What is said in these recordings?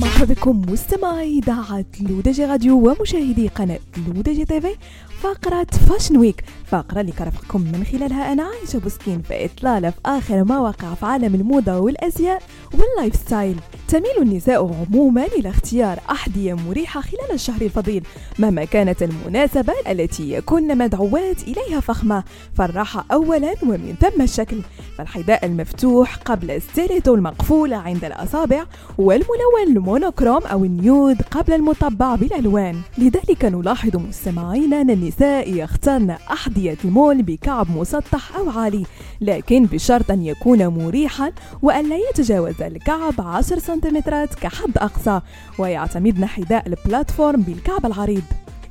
مرحبا بكم مستمعي إذاعة L'ODJ Radio ومشاهدي قناة L'ODJ TV فقرة Fashion Week فقرة اللي كرفقكم من خلالها أنا عايشة بوسكين في إطلالة في آخر ما وقع في عالم الموضة والأزياء وال lifestyle تميل النساء عموما إلى اختيار أحذية مريحة خلال الشهر الفضيل مهما كانت المناسبة التي يكون مدعوات إليها فخمة. فالراحة أولا ومن ثم الشكل. فالحذاء المفتوح قبل ال stiletto المقفولة عند الأصابع والملون ال monochrome أو ال nude قبل المطبع بالألوان لذلك نلاحظ مستمعينا أن النساء يختارن أحذية ال mule بكعب مسطح أو عالي لكن بشرط أن يكون مريحا وأن لا يتجاوز الكعب 10 سنتيمترات كحد أقصى ويعتمدن حذاء ال platform بالكعب العريض.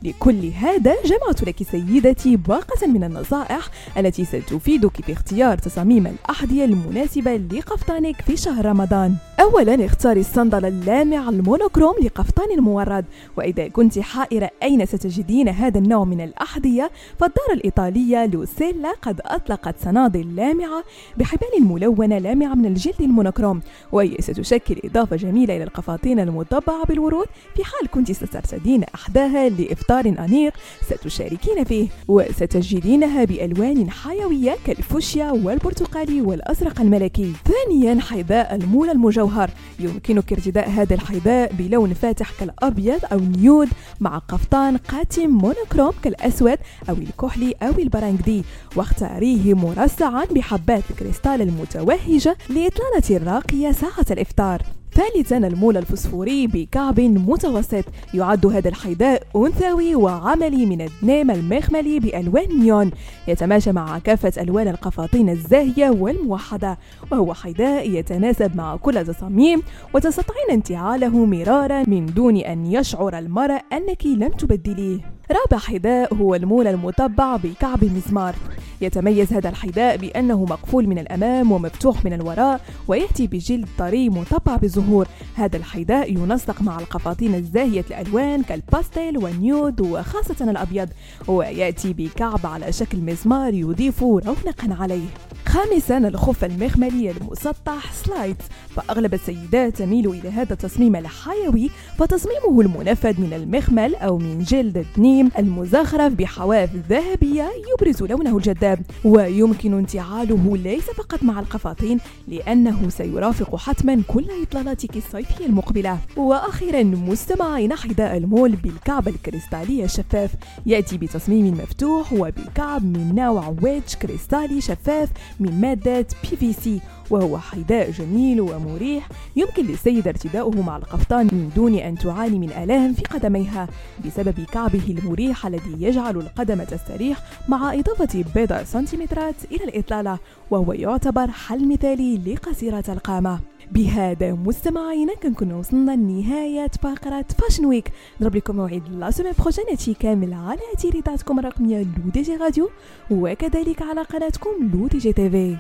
لكل هذا جمعت لك سيدتي باقة من النصائح التي ستفيدك في اختيار تصاميم الأحذية المناسبة لقفطانك في شهر رمضان. أولا اختاري الصندل اللامع ال monochrome لقفطان المورد وإذا كنت حائرة أين ستجدين هذا النوع من الأحذية؟ فالدار الإيطالية لوسيلا قد أطلقت صنادل لامعة بحبال ملونة لامعة من الجلد ال monochrome وهي ستشكل إضافة جميلة إلى القفاطين المطبعة بالورود. في حال كنت سترتدين أحداها لإفطار أنيق ستشاركين فيه وستجدينها بألوان حيوية كالفوشيا والبرتقالي والأزرق الملكي. ثانيا حذاء ال mule المجوهر. الجوهر يمكنك ارتداء هذا الحذاء بلون فاتح كالأبيض أو nude مع قفطان قاتم monochrome كالأسود أو الكحلي أو البرنجدي واختاريه مرصعا بحبات الكريستال المتوهجة لإطلالة الراقية ساعة الإفطار. ثالثا ال mule الفسفوري بكعب متوسط يعد هذا الحذاء أنثوي وعملي من الدنيم المخملي بألوان نيون. يتماشى مع كافة ألوان القفاطين الزاهية والموحدة وهو حذاء يتناسب مع كل التصاميم وتستطيعين انتعاله مرارا من دون أن يشعر المرء أنك لم تبدليه. رابع حذاء هو المول المطبع بكعب المزمار يتميز هذا الحذاء بأنه مقفول من الأمام ومفتوح من الوراء ويأتي بجلد طري مطبع بالزهور. هذا الحذاء ينسق مع القفاطين الزاهية الألوان كالباستيل والنيود وخاصة الأبيض. ويأتي بكعب على شكل مزمار يضيف رونقا عليه. خامسا الخف المخملي المسطح سلايدز فأغلب السيدات تميل إلى هذا التصميم الحيوي فتصميمه المنفذ من المخمل أو من جلد الدنيم المزخرف بحواف ذهبية يبرز لونه الجذاب ويمكن انتعاله ليس فقط مع القفاطين لأنه سيرافق حتما كل إطلالاتك الصيفية المقبلة. وأخيرا مستمعين حذاء المول بالكعب الكريستالي الشفاف. يأتي بتصميم مفتوح وبكعب من نوع wedge كريستالي شفاف من مادة PVC وهو حذاء جميل ومريح يمكن للسيدة ارتداؤه مع القفطان من دون أن تعاني من آلام في قدميها بسبب كعبه المريح الذي يجعل القدم تستريح مع إضافة بضع سنتيمترات إلى الإطلالة وهو يعتبر حل مثالي لقصيرة القامة. بهذا مستمعينا كنكون وصلنا لنهاية فقرة Fashion Week نضرب لكم موعد la semaine prochaine هادشي كامل على تيريتاتكم الرقمية L'ODJ Radio وكذلك على قناتكم L'ODJ TV